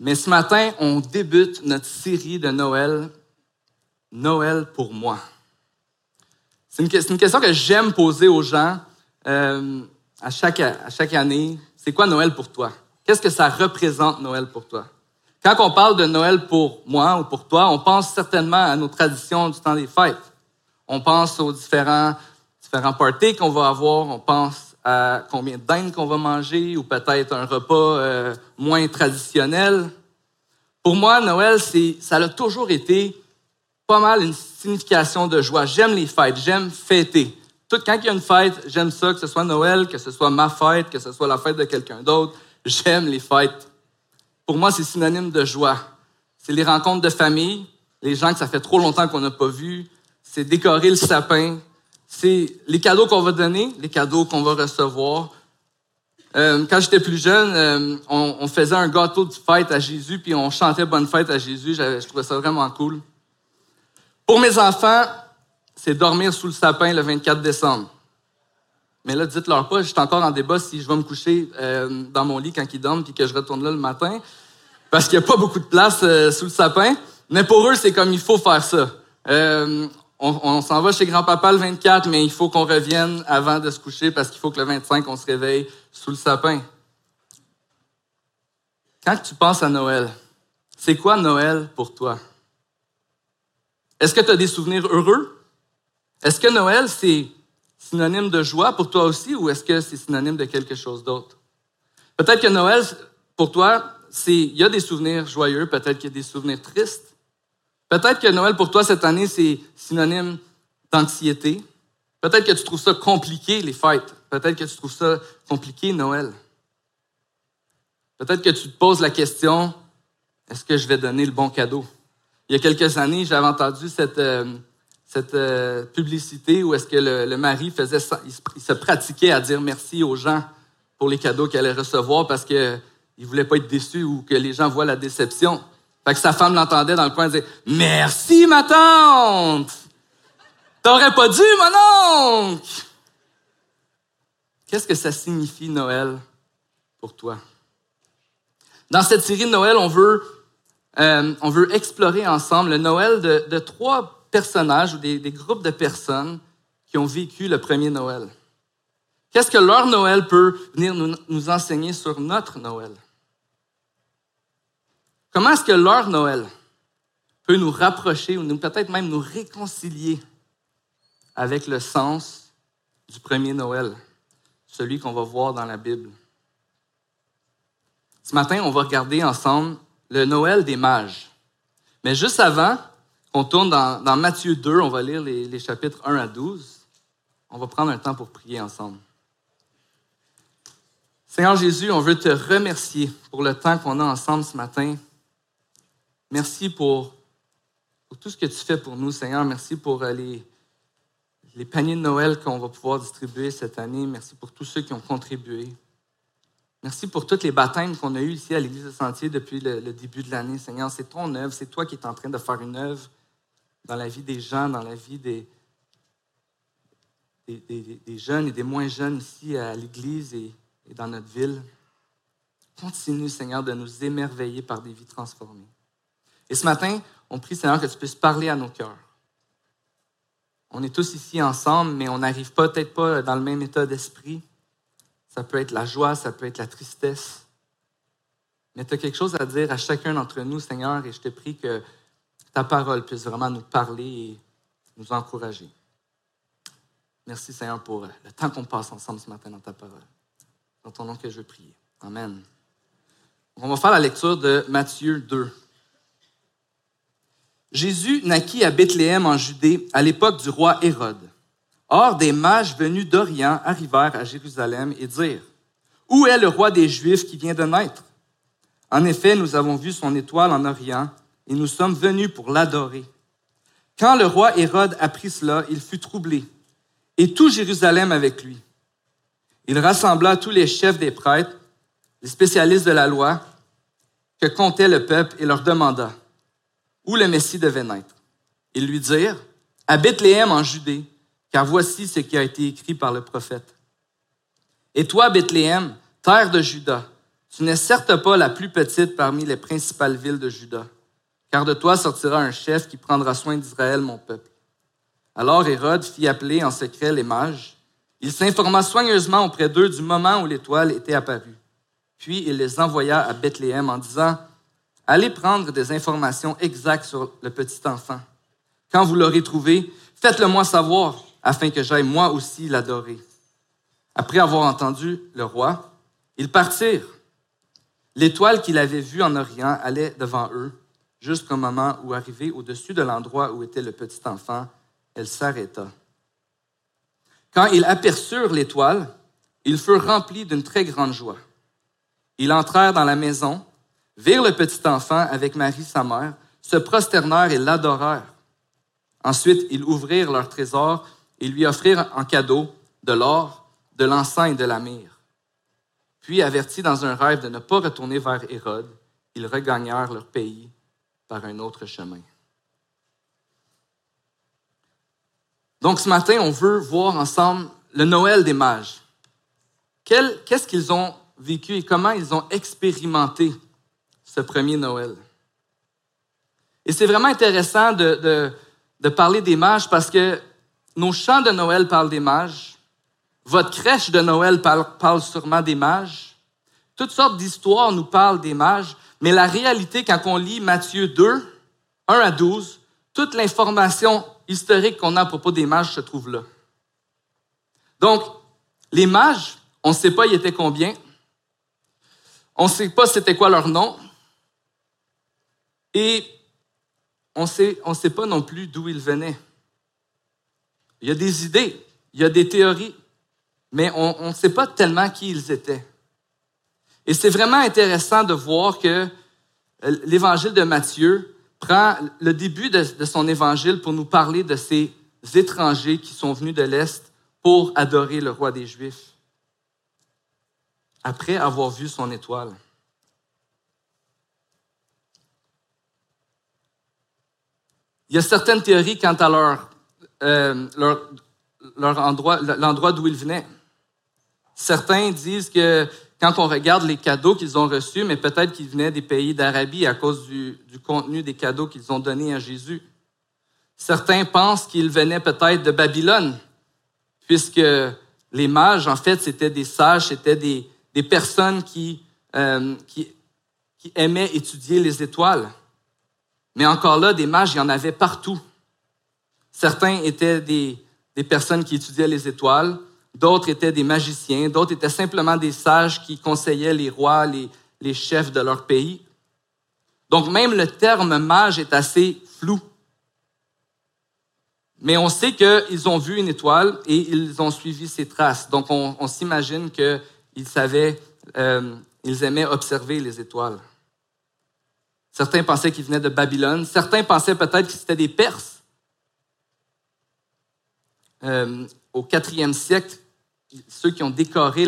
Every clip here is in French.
Mais ce matin, on débute notre série de Noël, Noël pour moi. C'est une, question que j'aime poser aux gens euh, à, chaque, à chaque année. C'est quoi Noël pour toi? Qu'est-ce que ça représente Noël pour toi? Quand on parle de Noël pour moi ou pour toi, on pense certainement à nos traditions du temps des fêtes. On pense aux différents, différents parties qu'on va avoir. On pense à combien de dindes qu'on va manger ou peut-être un repas euh, moins traditionnel. Pour moi, Noël, ça a toujours été pas mal une signification de joie. J'aime les fêtes, j'aime fêter. Tout, quand il y a une fête, j'aime ça, que ce soit Noël, que ce soit ma fête, que ce soit la fête de quelqu'un d'autre. J'aime les fêtes. Pour moi, c'est synonyme de joie. C'est les rencontres de famille, les gens que ça fait trop longtemps qu'on n'a pas vus. C'est décorer le sapin. C'est les cadeaux qu'on va donner, les cadeaux qu'on va recevoir. Euh, quand j'étais plus jeune, euh, on, faisait un gâteau de fête à Jésus, puis on chantait Bonne fête à Jésus. Je trouvais ça vraiment cool. Pour mes enfants, c'est dormir sous le sapin le 24 décembre. Mais là, dites-leur pas, je suis encore en débat si je vais me coucher euh, dans mon lit quand ils dorment puis que je retourne là le matin, parce qu'il n'y a pas beaucoup de place sous le sapin. Mais pour eux, c'est comme il faut faire ça. On, s'en va chez grand-papa le 24, mais il faut qu'on revienne avant de se coucher parce qu'il faut que le 25, on se réveille sous le sapin. Quand tu penses à Noël, c'est quoi Noël pour toi? Est-ce que tu as des souvenirs heureux? Est-ce que Noël, c'est synonyme de joie pour toi aussi ou est-ce que c'est synonyme de quelque chose d'autre? Peut-être que Noël, pour toi, c'est, il y a des souvenirs joyeux, peut-être qu'il y a des souvenirs tristes. Peut-être que Noël pour toi cette année, c'est synonyme d'anxiété. Peut-être que tu trouves ça compliqué, les fêtes. Peut-être que tu trouves ça compliqué, Noël. Peut-être que tu te poses la question, est-ce que je vais donner le bon cadeau? Il y a quelques années, j'avais entendu cette, euh, cette euh, publicité où est-ce que le, mari faisait il se, pratiquait à dire merci aux gens pour les cadeaux qu'elle allait recevoir parce qu'il ne voulait pas être déçu ou que les gens voient la déception. Que sa femme l'entendait dans le coin et disait Merci, ma tante! T'aurais pas dû, mon oncle! Qu'est-ce que ça signifie Noël pour toi? Dans cette série de Noël, on veut, euh, explorer ensemble le Noël de, trois personnages ou des, groupes de personnes qui ont vécu le premier Noël. Qu'est-ce que leur Noël peut venir nous enseigner sur notre Noël? Comment est-ce que leur Noël peut nous rapprocher ou peut-être même nous réconcilier avec le sens du premier Noël? celui qu'on va voir dans la Bible? Ce matin, on va regarder ensemble le Noël des mages. Mais juste avant qu'on tourne dans, Matthieu 2, on va lire les, les chapitres 1 à 12. On va prendre un temps pour prier ensemble. Seigneur Jésus, on veut te remercier pour le temps qu'on a ensemble ce matin. Merci pour, tout ce que tu fais pour nous, Seigneur. Merci pour euh, les, paniers de Noël qu'on va pouvoir distribuer cette année. Merci pour tous ceux qui ont contribué. Merci pour tous les baptêmes qu'on a eus ici à l'Église de Sentier depuis le, début de l'année. Seigneur, c'est ton œuvre, c'est toi qui es en train de faire une œuvre dans la vie des gens, dans la vie des, jeunes et des moins jeunes ici à l'Église et dans notre ville. Continue, Seigneur, de nous émerveiller par des vies transformées. Et ce matin, on prie, Seigneur, que tu puisses parler à nos cœurs. On est tous ici ensemble, mais on n'arrive peut-être pas dans le même état d'esprit. Ça peut être la joie, ça peut être la tristesse. Mais tu as quelque chose à dire à chacun d'entre nous, Seigneur, et je te prie que ta parole puisse vraiment nous parler et nous encourager. Merci, Seigneur, pour le temps qu'on passe ensemble ce matin dans ta parole. Dans ton nom que je prie. Amen. On va faire la lecture de Matthieu 2. Jésus naquit à Bethléem en Judée à l'époque du roi Hérode. Or, des mages venus d'Orient arrivèrent à Jérusalem et dirent, Où est le roi des Juifs qui vient de naître? En effet, nous avons vu son étoile en Orient et nous sommes venus pour l'adorer. Quand le roi Hérode apprit cela, il fut troublé, et tout Jérusalem avec lui. Il rassembla tous les chefs des prêtres, les spécialistes de la loi, que comptait le peuple, et leur demanda, où le Messie devait naître. Ils lui dirent, à Bethléem en Judée, car voici ce qui a été écrit par le prophète. Et toi, Bethléem, terre de Juda, Tu n'es certes pas la plus petite parmi les principales villes de Juda, car de toi sortira un chef qui prendra soin d'Israël, mon peuple. Alors Hérode fit appeler en secret les mages. Il s'informa soigneusement auprès d'eux du moment où l'étoile était apparue. Puis il les envoya à Bethléem en disant, Allez prendre des informations exactes sur le petit enfant. Quand vous l'aurez trouvé, faites-le moi savoir, afin que j'aille moi aussi l'adorer. Après avoir entendu le roi, ils partirent. L'étoile qu'il avait vue en Orient allait devant eux, jusqu'au moment où, arrivée au-dessus de l'endroit où était le petit enfant, elle s'arrêta. Quand ils aperçurent l'étoile, ils furent remplis d'une très grande joie. Ils entrèrent dans la maison, virent le petit enfant avec Marie sa mère, se prosternèrent et l'adorèrent. Ensuite, ils ouvrirent leur trésor et lui offrirent en cadeau de l'or, de l'encens et de la myrrhe. Puis, avertis dans un rêve de ne pas retourner vers Hérode, ils regagnèrent leur pays par un autre chemin. Donc ce matin, on veut voir ensemble le Noël des mages. Qu'est-ce qu'ils ont vécu et comment ils ont expérimenté ce premier Noël? Et c'est vraiment intéressant de, de, parler des mages parce que nos chants de Noël parlent des mages, votre crèche de Noël parle, sûrement des mages. Toutes sortes d'histoires nous parlent des mages, mais la réalité, quand on lit Matthieu 2, 1 à 12, toute l'information historique qu'on a à propos des mages se trouve là. Donc, les mages, on ne sait pas ils étaient combien. On ne sait pas c'était quoi leur nom. Et on ne sait pas non plus d'où ils venaient. Il y a des idées, il y a des théories mais on ne sait pas tellement qui ils étaient. Et c'est vraiment intéressant de voir que euh, l'évangile de Matthieu prend le début de, son évangile pour nous parler de ces étrangers qui sont venus de l'Est pour adorer le roi des Juifs, après avoir vu son étoile. Il y a certaines théories quant à leur, euh, leur, leur endroit, l'endroit d'où ils venaient. Certains disent que quand on regarde les cadeaux qu'ils ont reçus, mais peut-être qu'ils venaient des pays d'Arabie à cause du, contenu des cadeaux qu'ils ont donnés à Jésus. Certains pensent qu'ils venaient peut-être de Babylone, puisque les mages, en fait, c'était des sages, c'était des, personnes qui, euh, qui, qui aimaient étudier les étoiles. Mais encore là, des mages, il y en avait partout. Certains étaient des, des personnes qui étudiaient les étoiles, d'autres étaient des magiciens, d'autres étaient simplement des sages qui conseillaient les rois, les, les chefs de leur pays. Donc même le terme mage est assez flou. Mais on sait qu'ils ont vu une étoile et ils ont suivi ses traces. Donc on, s'imagine qu'ils savaient, euh, ils aimaient observer les étoiles. Certains pensaient qu'ils venaient de Babylone. Certains pensaient peut-être que c'était des Perses. Euh, au IVe siècle, ceux qui ont décoré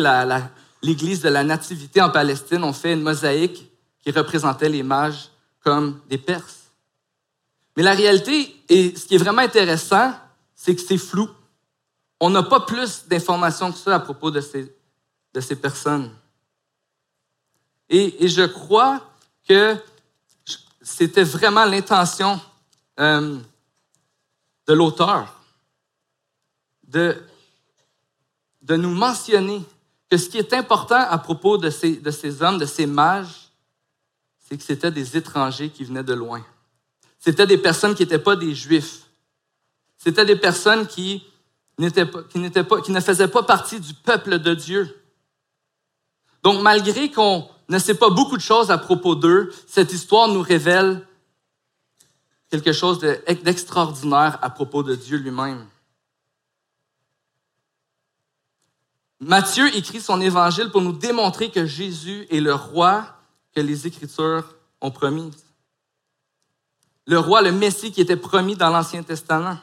l'église de la Nativité en Palestine ont fait une mosaïque qui représentait les mages comme des Perses. Mais la réalité, et ce qui est vraiment intéressant, c'est que c'est flou. On n'a pas plus d'informations que ça à propos de ces personnes. Et, je crois que c'était vraiment l'intention euh, de l'auteur de nous mentionner que ce qui est important à propos de ces, de ces hommes, de ces mages, c'est que c'était des étrangers qui venaient de loin. C'était des personnes qui n'étaient pas des juifs. C'était des personnes qui, pas, pas, qui ne faisaient pas partie du peuple de Dieu. Donc, malgré qu'on ne sait pas beaucoup de choses à propos d'eux, cette histoire nous révèle quelque chose d'extraordinaire à propos de Dieu lui-même. Matthieu écrit son évangile pour nous démontrer que Jésus est le roi que les Écritures ont promis. Le roi, le Messie qui était promis dans l'Ancien Testament.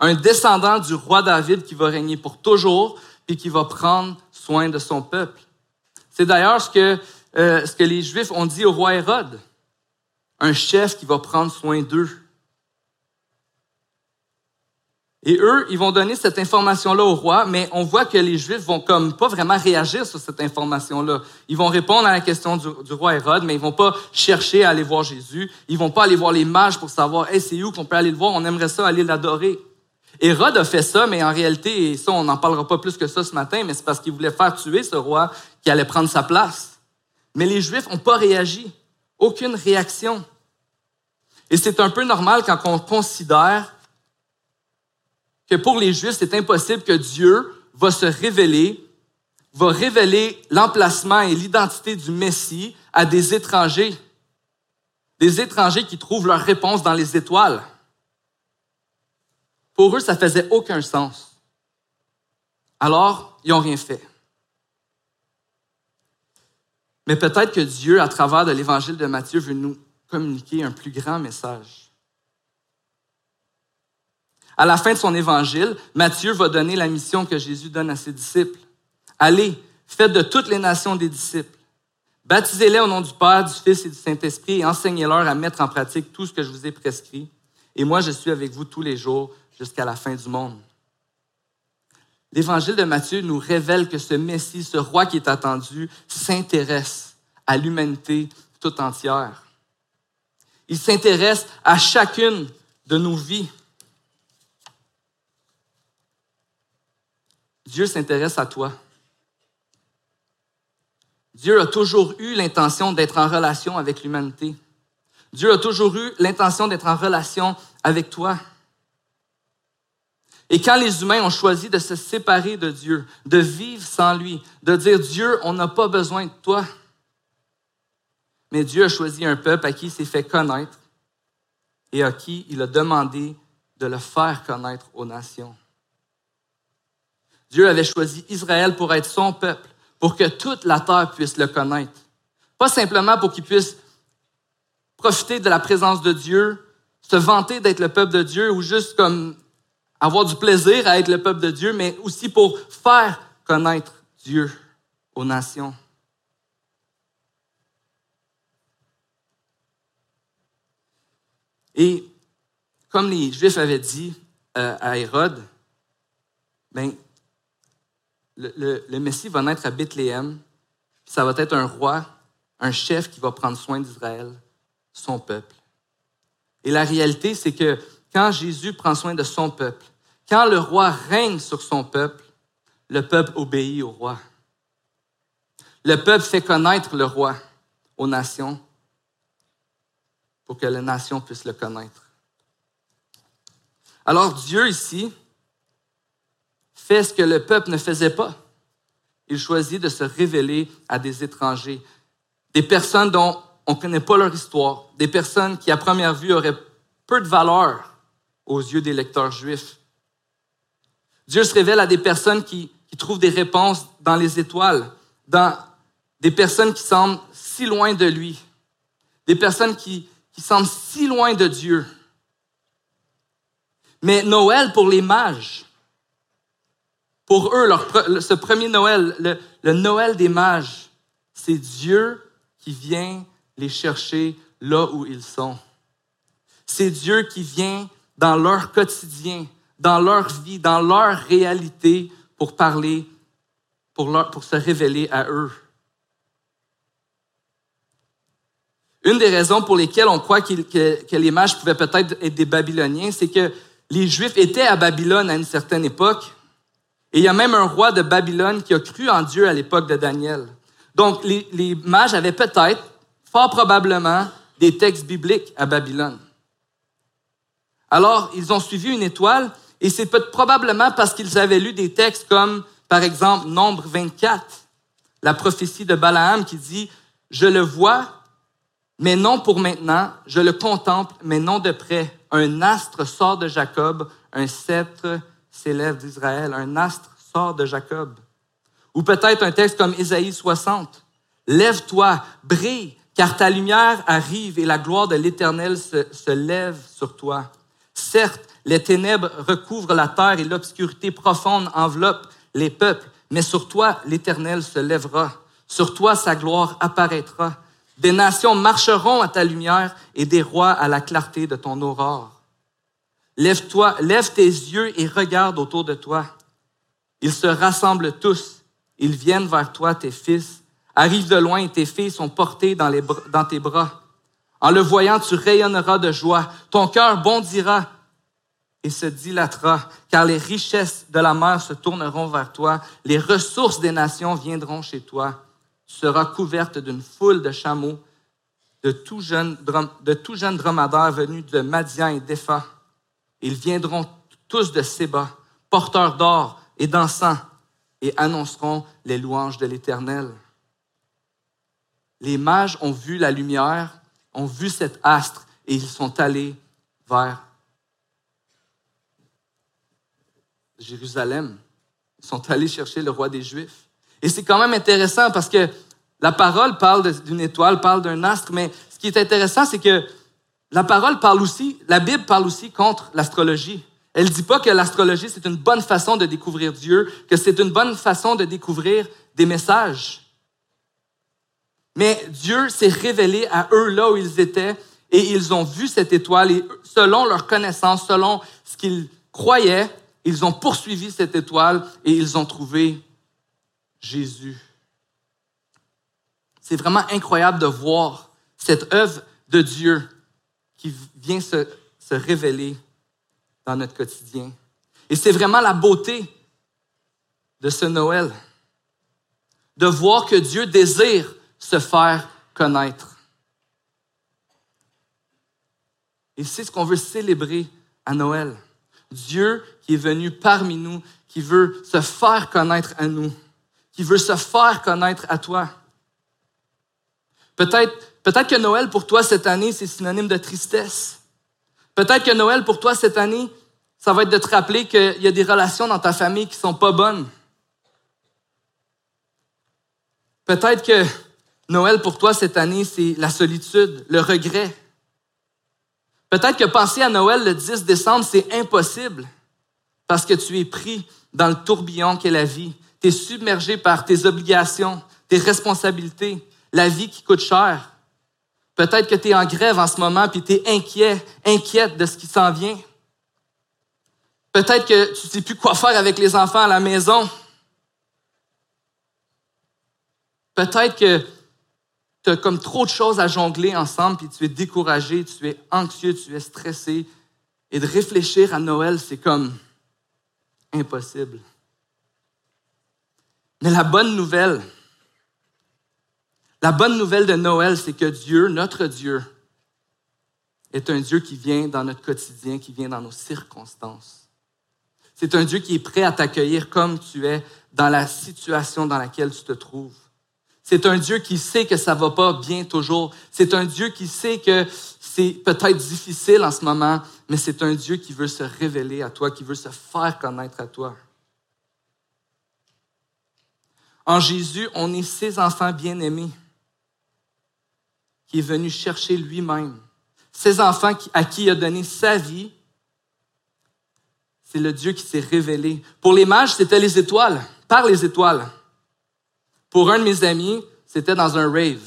Un descendant du roi David qui va régner pour toujours et qui va prendre soin de son peuple. C'est d'ailleurs ce que, euh, ce que les Juifs ont dit au roi Hérode. Un chef qui va prendre soin d'eux. Et eux, ils vont donner cette information-là au roi, mais on voit que les Juifs vont comme pas vraiment réagir sur cette information-là. Ils vont répondre à la question du, roi Hérode, mais ils vont pas chercher à aller voir Jésus. Ils vont pas aller voir les mages pour savoir, hey, c'est où qu'on peut aller le voir? On aimerait ça aller l'adorer. Hérode a fait ça, mais en réalité, et ça, on n'en parlera pas plus que ça ce matin, mais c'est parce qu'il voulait faire tuer ce roi qui allait prendre sa place. Mais les Juifs n'ont pas réagi. Aucune réaction. Et c'est un peu normal quand on considère que pour les Juifs, c'est impossible que Dieu va se révéler, va révéler l'emplacement et l'identité du Messie à des étrangers. Des étrangers qui trouvent leur réponse dans les étoiles. Pour eux, ça faisait aucun sens. Alors, ils n'ont rien fait. Mais peut-être que Dieu, à travers de l'évangile de Matthieu, veut nous communiquer un plus grand message. À la fin de son évangile, Matthieu va donner la mission que Jésus donne à ses disciples. Allez, faites de toutes les nations des disciples. Baptisez-les au nom du Père, du Fils et du Saint-Esprit et enseignez-leur à mettre en pratique tout ce que je vous ai prescrit. Et moi, je suis avec vous tous les jours jusqu'à la fin du monde. L'évangile de Matthieu nous révèle que ce Messie, ce roi qui est attendu, s'intéresse à l'humanité tout entière. Il s'intéresse à chacune de nos vies. Dieu s'intéresse à toi. Dieu a toujours eu l'intention d'être en relation avec l'humanité. Dieu a toujours eu l'intention d'être en relation avec toi. Et quand les humains ont choisi de se séparer de Dieu, de vivre sans lui, de dire Dieu, on n'a pas besoin de toi, mais Dieu a choisi un peuple à qui il s'est fait connaître et à qui il a demandé de le faire connaître aux nations. Dieu avait choisi Israël pour être son peuple, pour que toute la terre puisse le connaître. Pas simplement pour qu'il puisse profiter de la présence de Dieu, se vanter d'être le peuple de Dieu ou juste comme avoir du plaisir à être le peuple de Dieu, mais aussi pour faire connaître Dieu aux nations. Et comme les Juifs avaient dit euh, à Hérode, ben, le, Messie va naître à Bethléem, ça va être un roi, un chef qui va prendre soin d'Israël, son peuple. Et la réalité, c'est que quand Jésus prend soin de son peuple, quand le roi règne sur son peuple, le peuple obéit au roi. Le peuple fait connaître le roi aux nations pour que les nations puissent le connaître. Alors Dieu ici fait ce que le peuple ne faisait pas. Il choisit de se révéler à des étrangers, des personnes dont on ne connaît pas leur histoire, des personnes qui à première vue auraient peu de valeur aux yeux des lecteurs juifs. Dieu se révèle à des personnes qui, trouvent des réponses dans les étoiles, dans des personnes qui semblent si loin de lui, des personnes qui, semblent si loin de Dieu. Mais Noël pour les mages, pour eux, ce premier Noël, le, Noël des mages, c'est Dieu qui vient les chercher là où ils sont. C'est Dieu qui vient dans leur quotidien, dans leur vie, dans leur réalité pour parler, pour, pour se révéler à eux. Une des raisons pour lesquelles on croit que, que les mages pouvaient peut-être être des Babyloniens, c'est que les Juifs étaient à Babylone à une certaine époque, et il y a même un roi de Babylone qui a cru en Dieu à l'époque de Daniel. Donc, les, mages avaient peut-être, fort probablement, des textes bibliques à Babylone. Alors, ils ont suivi une étoile, et c'est probablement parce qu'ils avaient lu des textes comme, par exemple, Nombre 24, la prophétie de Balaam qui dit, Je le vois, mais non pour maintenant, je le contemple, mais non de près. Un astre sort de Jacob, un sceptre s'élève d'Israël, un astre sort de Jacob. Ou peut-être un texte comme Ésaïe 60. Lève-toi, brille, car ta lumière arrive et la gloire de l'Éternel se, se, lève sur toi. Certes, les ténèbres recouvrent la terre et l'obscurité profonde enveloppe les peuples, mais sur toi l'Éternel se lèvera. Sur toi sa gloire apparaîtra. Des nations marcheront à ta lumière et des rois à la clarté de ton aurore. Lève-toi, lève tes yeux et regarde autour de toi. Ils se rassemblent tous. Ils viennent vers toi, tes fils. Arrivent de loin et tes filles sont portées dans, dans tes bras. En le voyant, tu rayonneras de joie. Ton cœur bondira et se dilatera, car les richesses de la mer se tourneront vers toi. Les ressources des nations viendront chez toi. Tu seras couverte d'une foule de chameaux, de tout jeunes de jeune dromadaires venus de Madian et d'Epha. Ils viendront tous de Séba, porteurs d'or et d'encens, et annonceront les louanges de l'Éternel. Les mages ont vu la lumière, ont vu cet astre, et ils sont allés vers Jérusalem. Ils sont allés chercher le roi des Juifs. Et c'est quand même intéressant parce que la parole parle d'une étoile, parle d'un astre, mais ce qui est intéressant, c'est que la parole parle aussi, la Bible parle aussi contre l'astrologie. Elle ne dit pas que l'astrologie, c'est une bonne façon de découvrir Dieu, que c'est une bonne façon de découvrir des messages. Mais Dieu s'est révélé à eux là où ils étaient et ils ont vu cette étoile et selon leur connaissance, selon ce qu'ils croyaient, ils ont poursuivi cette étoile et ils ont trouvé Jésus. C'est vraiment incroyable de voir cette œuvre de Dieu qui vient se, se révéler dans notre quotidien. Et c'est vraiment la beauté de ce Noël, de voir que Dieu désire se faire connaître. Et c'est ce qu'on veut célébrer à Noël. Dieu qui est venu parmi nous, qui veut se faire connaître à nous, qui veut se faire connaître à toi. Peut-être que Noël pour toi cette année, c'est synonyme de tristesse. Peut-être que Noël pour toi cette année, ça va être de te rappeler qu'il y a des relations dans ta famille qui sont pas bonnes. Peut-être que Noël pour toi cette année, c'est la solitude, le regret. Peut-être que penser à Noël le 10 décembre, c'est impossible parce que tu es pris dans le tourbillon qu'est la vie. Tu es submergé par tes obligations, tes responsabilités, la vie qui coûte cher. Peut-être que tu es en grève en ce moment puis tu es inquiet, inquiète de ce qui s'en vient. Peut-être que tu ne sais plus quoi faire avec les enfants à la maison. Peut-être que tu as comme trop de choses à jongler ensemble, puis tu es découragé, tu es anxieux, tu es stressé. Et de réfléchir à Noël, c'est comme impossible. Mais la bonne nouvelle, la bonne nouvelle de Noël, c'est que Dieu, notre Dieu, est un Dieu qui vient dans notre quotidien, qui vient dans nos circonstances. C'est un Dieu qui est prêt à t'accueillir comme tu es dans la situation dans laquelle tu te trouves. C'est un Dieu qui sait que ça va pas bien toujours. C'est un Dieu qui sait que c'est peut-être difficile en ce moment, mais c'est un Dieu qui veut se révéler à toi, qui veut se faire connaître à toi. En Jésus, on est ses enfants bien-aimés, qui est venu chercher lui-même. Ses enfants à qui il a donné sa vie, c'est le Dieu qui s'est révélé. Pour les mages, c'était les étoiles, par les étoiles. Pour un de mes amis, c'était dans un rave.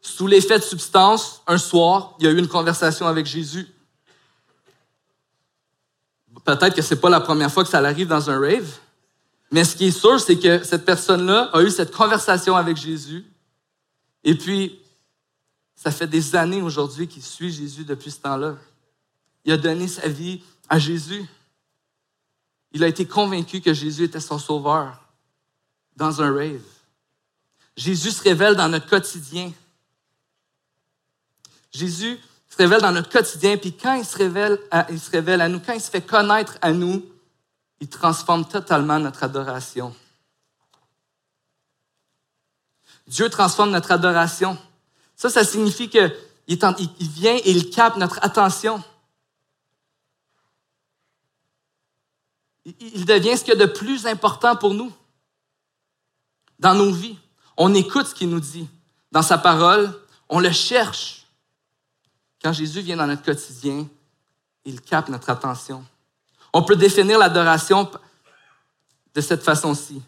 Sous l'effet de substance, un soir, il y a eu une conversation avec Jésus. Peut-être que c'est pas la première fois que ça arrive dans un rave, mais ce qui est sûr, c'est que cette personne-là a eu cette conversation avec Jésus. Et puis, ça fait des années aujourd'hui qu'il suit Jésus depuis ce temps-là. Il a donné sa vie à Jésus. Il a été convaincu que Jésus était son sauveur dans un rave. Jésus se révèle dans notre quotidien. Jésus se révèle dans notre quotidien, puis quand il se révèle à, nous, quand il se fait connaître à nous, il transforme totalement notre adoration. Dieu transforme notre adoration. Ça, ça signifie qu'il il vient et il capte notre attention. Il devient ce qu'il y a de plus important pour nous dans nos vies. On écoute ce qu'il nous dit dans sa parole, on le cherche. Quand Jésus vient dans notre quotidien, il capte notre attention. On peut définir l'adoration de cette façon-ci.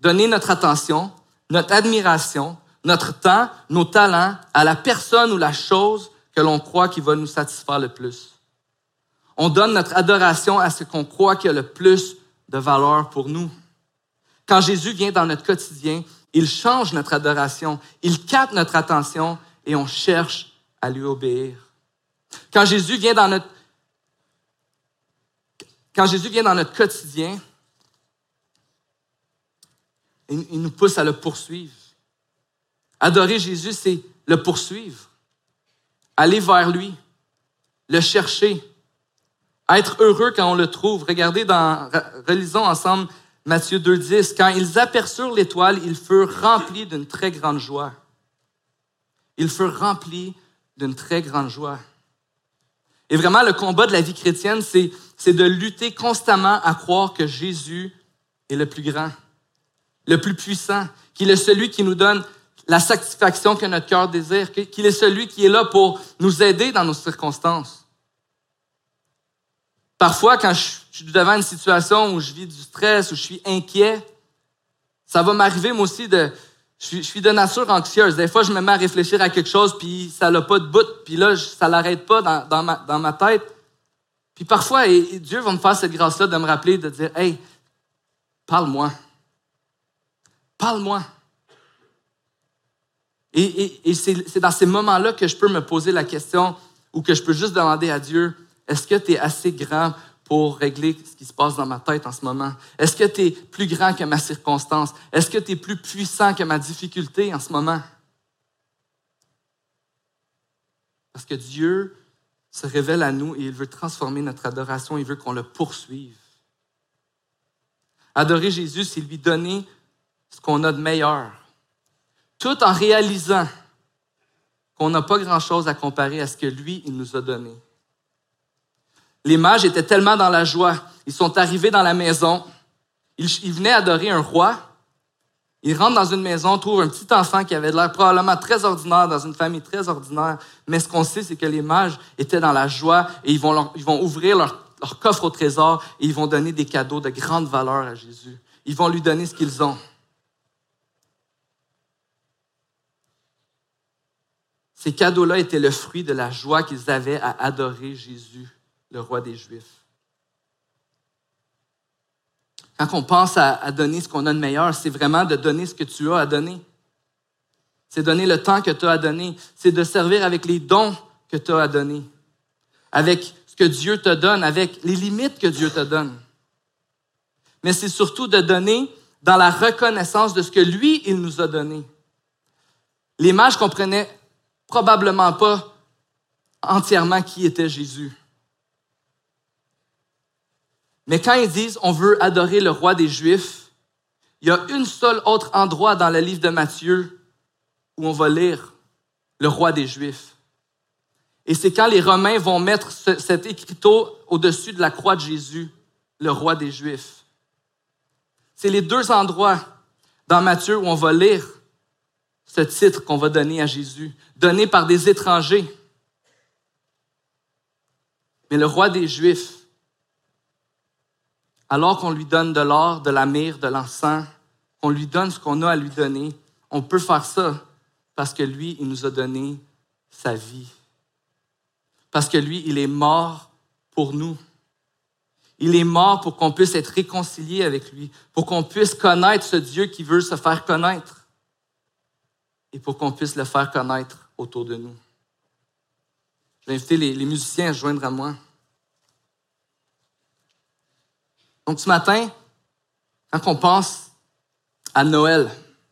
Donner notre attention, notre admiration, notre temps, nos talents à la personne ou la chose que l'on croit qui va nous satisfaire le plus. On donne notre adoration à ce qu'on croit qui a le plus de valeur pour nous. Quand Jésus vient dans notre quotidien, il change notre adoration, il capte notre attention et on cherche à lui obéir. Quand Jésus vient dans notre, quotidien, il nous pousse à le poursuivre. Adorer Jésus, c'est le poursuivre, aller vers lui, le chercher, être heureux quand on le trouve. Regardez dans, relisons ensemble Matthieu 2.10. Quand ils aperçurent l'étoile, ils furent remplis d'une très grande joie. Ils furent remplis d'une très grande joie. Et vraiment, le combat de la vie chrétienne, c'est de lutter constamment à croire que Jésus est le plus grand, le plus puissant, qu'il est celui qui nous donne la satisfaction que notre cœur désire, qu'il est celui qui est là pour nous aider dans nos circonstances. Parfois, quand je suis devant une situation où je vis du stress, où je suis inquiet, ça va m'arriver moi aussi de... Je suis, de nature anxieuse. Des fois, je me mets à réfléchir à quelque chose, puis ça n'a pas de bout, puis là, ça l'arrête pas dans, ma, tête. Puis parfois, et Dieu va me faire cette grâce-là de me rappeler, de dire, hey, parle-moi. Parle-moi. Et, c'est dans ces moments-là que je peux me poser la question ou que je peux juste demander à Dieu, est-ce que tu es assez grand pour régler ce qui se passe dans ma tête en ce moment? Est-ce que tu es plus grand que ma circonstance? Est-ce que tu es plus puissant que ma difficulté en ce moment? Parce que Dieu se révèle à nous et il veut transformer notre adoration, il veut qu'on le poursuive. Adorer Jésus, c'est lui donner ce qu'on a de meilleur tout en réalisant qu'on n'a pas grand-chose à comparer à ce que lui, il nous a donné. Les mages étaient tellement dans la joie. Ils sont arrivés dans la maison. Ils, venaient adorer un roi. Ils rentrent dans une maison, trouvent un petit enfant qui avait l'air probablement très ordinaire, dans une famille très ordinaire. Mais ce qu'on sait, c'est que les mages étaient dans la joie et ils vont, ouvrir leur, leur coffre au trésor et ils vont donner des cadeaux de grande valeur à Jésus. Ils vont lui donner ce qu'ils ont. Ces cadeaux-là étaient le fruit de la joie qu'ils avaient à adorer Jésus, le roi des Juifs. Quand on pense à, donner ce qu'on a de meilleur, c'est vraiment de donner ce que tu as à donner. C'est donner le temps que tu as à donner. C'est de servir avec les dons que tu as à donner. Avec ce que Dieu te donne, avec les limites que Dieu te donne. Mais c'est surtout de donner dans la reconnaissance de ce que lui, il nous a donné. Les mages comprenaient probablement pas entièrement qui était Jésus. Mais quand ils disent on veut adorer le roi des Juifs, il y a un seul autre endroit dans le livre de Matthieu où on va lire le roi des Juifs. Et c'est quand les Romains vont mettre cet écriteau au-dessus de la croix de Jésus, le roi des Juifs. C'est les deux endroits dans Matthieu où on va lire ce titre qu'on va donner à Jésus, donné par des étrangers. Mais le roi des Juifs, alors qu'on lui donne de l'or, de la myrrhe, de l'encens, qu'on lui donne ce qu'on a à lui donner, on peut faire ça parce que lui, il nous a donné sa vie. Parce que lui, il est mort pour nous. Il est mort pour qu'on puisse être réconcilié avec lui, pour qu'on puisse connaître ce Dieu qui veut se faire connaître et pour qu'on puisse le faire connaître autour de nous. Je vais inviter les, musiciens à joindre à moi. Donc ce matin, quand on pense à Noël,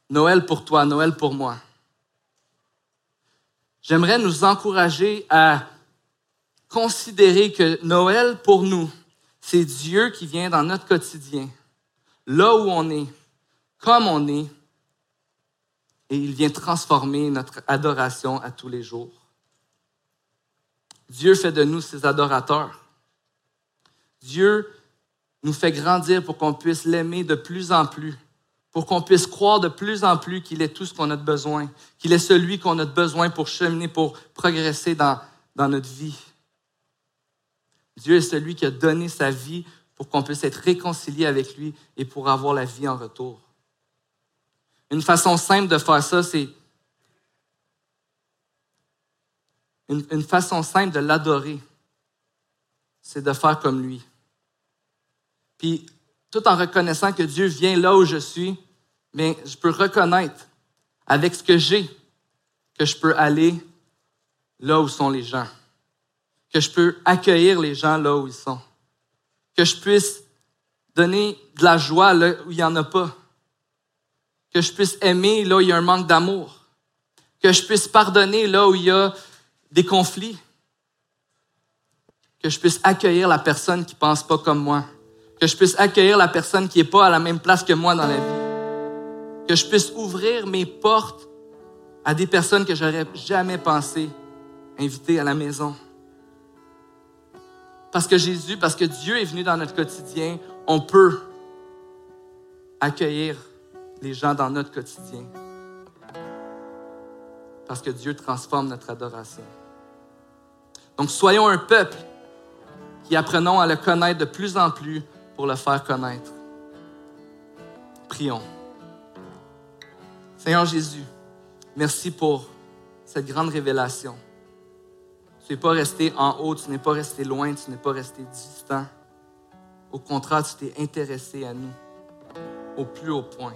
Noël pour toi, Noël pour moi, j'aimerais nous encourager à considérer que Noël pour nous, c'est Dieu qui vient dans notre quotidien, là où on est, comme on est, et il vient transformer notre adoration à tous les jours. Dieu fait de nous ses adorateurs. Dieu nous fait grandir pour qu'on puisse l'aimer de plus en plus, pour qu'on puisse croire de plus en plus qu'il est tout ce qu'on a besoin, qu'il est celui qu'on a besoin pour cheminer, pour progresser dans, dans notre vie. Dieu est celui qui a donné sa vie pour qu'on puisse être réconcilié avec lui et pour avoir la vie en retour. Une façon simple de faire ça, c'est une, façon simple de l'adorer. c'est de faire comme lui. Puis, tout en reconnaissant que Dieu vient là où je suis, mais je peux reconnaître avec ce que j'ai que je peux aller là où sont les gens, que je peux accueillir les gens là où ils sont, que je puisse donner de la joie là où il n'y en a pas, que je puisse aimer là où il y a un manque d'amour, que je puisse pardonner là où il y a des conflits, que je puisse accueillir la personne qui ne pense pas comme moi, que je puisse accueillir la personne qui n'est pas à la même place que moi dans la vie, que je puisse ouvrir mes portes à des personnes que j'aurais jamais pensé inviter à la maison. Parce que Jésus, parce que Dieu est venu dans notre quotidien, on peut accueillir les gens dans notre quotidien. Parce que Dieu transforme notre adoration. Donc soyons un peuple qui apprenons à le connaître de plus en plus pour le faire connaître. Prions. Seigneur Jésus, merci pour cette grande révélation. Tu n'es pas resté en haut, tu n'es pas resté loin, tu n'es pas resté distant. Au contraire, tu t'es intéressé à nous au plus haut point.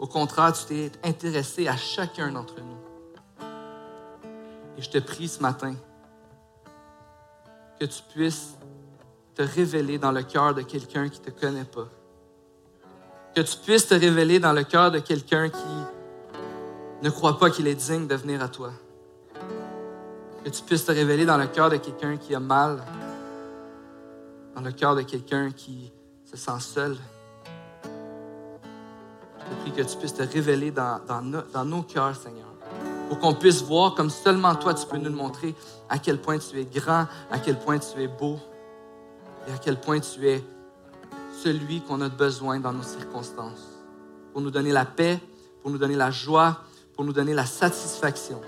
Au contraire, tu t'es intéressé à chacun d'entre nous. Et je te prie ce matin que tu puisses te révéler dans le cœur de quelqu'un qui ne te connaît pas. Que tu puisses te révéler dans le cœur de quelqu'un qui ne croit pas qu'il est digne de venir à toi. Que tu puisses te révéler dans le cœur de quelqu'un qui a mal, dans le cœur de quelqu'un qui se sent seul. Je te prie que tu puisses te révéler dans, dans nos cœurs, Seigneur pour qu'on puisse voir comme seulement toi tu peux nous le montrer à quel point tu es grand, à quel point tu es beau et à quel point tu es celui qu'on a besoin dans nos circonstances, pour nous donner la paix, pour nous donner la joie, pour nous donner la satisfaction.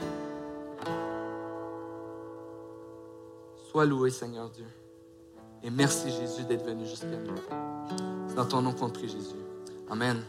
Sois loué, Seigneur Dieu. Et merci, Jésus, d'être venu jusqu'à nous. C'est dans ton nom qu'on prie, Jésus. Amen.